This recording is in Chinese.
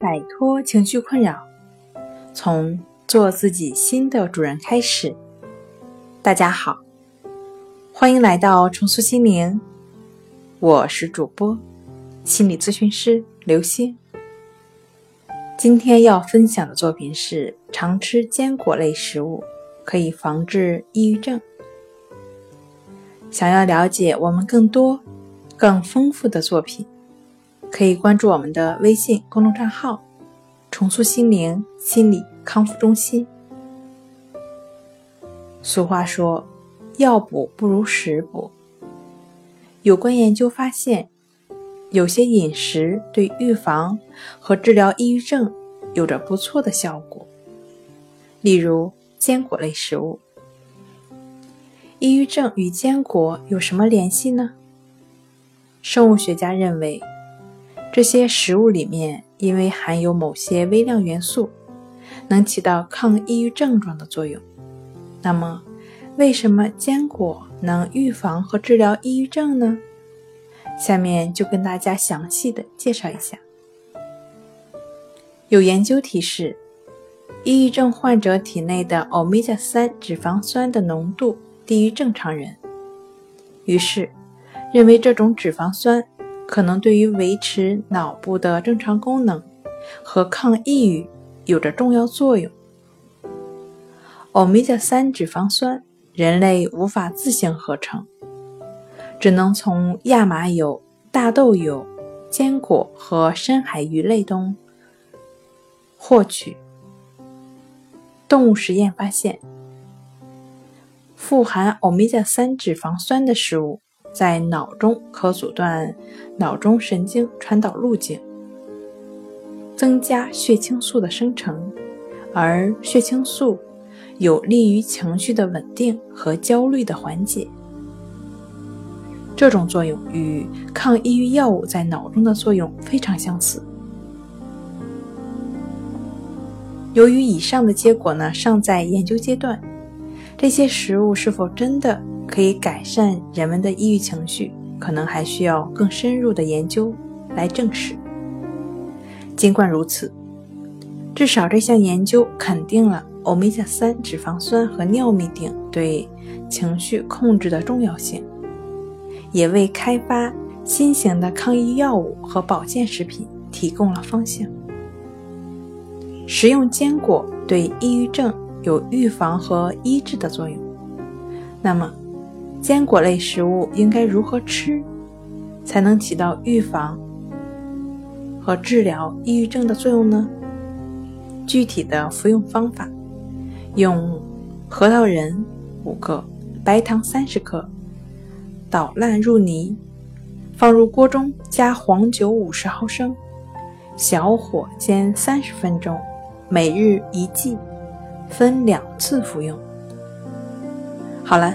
摆脱情绪困扰，从做自己新的主人开始。大家好，欢迎来到重塑心灵，我是主播心理咨询师刘星。今天要分享的作品是：常吃坚果类食物可以防治抑郁症。想要了解我们更多、更丰富的作品。可以关注我们的微信公众账号“重塑心灵心理康复中心”。俗话说：“药补不如食补。”有关研究发现，有些饮食对预防和治疗抑郁症有着不错的效果。例如，坚果类食物。抑郁症与坚果有什么联系呢？生物学家认为。这些食物里面因为含有某些微量元素，能起到抗抑郁症状的作用。那么，为什么坚果能预防和治疗抑郁症呢？下面就跟大家详细的介绍一下。有研究提示，抑郁症患者体内的欧米伽三脂肪酸的浓度低于正常人，于是认为这种脂肪酸。可能对于维持脑部的正常功能和抗抑郁有着重要作用。欧米伽三脂肪酸，人类无法自行合成，只能从亚麻油、大豆油、坚果和深海鱼类中获取。动物实验发现，富含欧米伽三脂肪酸的食物。在脑中可阻断脑中神经传导路径，增加血清素的生成，而血清素有利于情绪的稳定和焦虑的缓解。这种作用与抗抑郁药物在脑中的作用非常相似。由于以上的结果呢尚在研究阶段，这些食物是否真的？可以改善人们的抑郁情绪，可能还需要更深入的研究来证实。尽管如此，至少这项研究肯定了欧米伽三脂肪酸和尿嘧啶对情绪控制的重要性，也为开发新型的抗抑郁药物和保健食品提供了方向。食用坚果对抑郁症有预防和医治的作用，那么？坚果类食物应该如何吃，才能起到预防和治疗抑郁症的作用呢？具体的服用方法：用核桃仁五个，白糖三十克，捣烂入泥，放入锅中，加黄酒五十毫升，小火煎三十分钟，每日一剂，分两次服用。好了。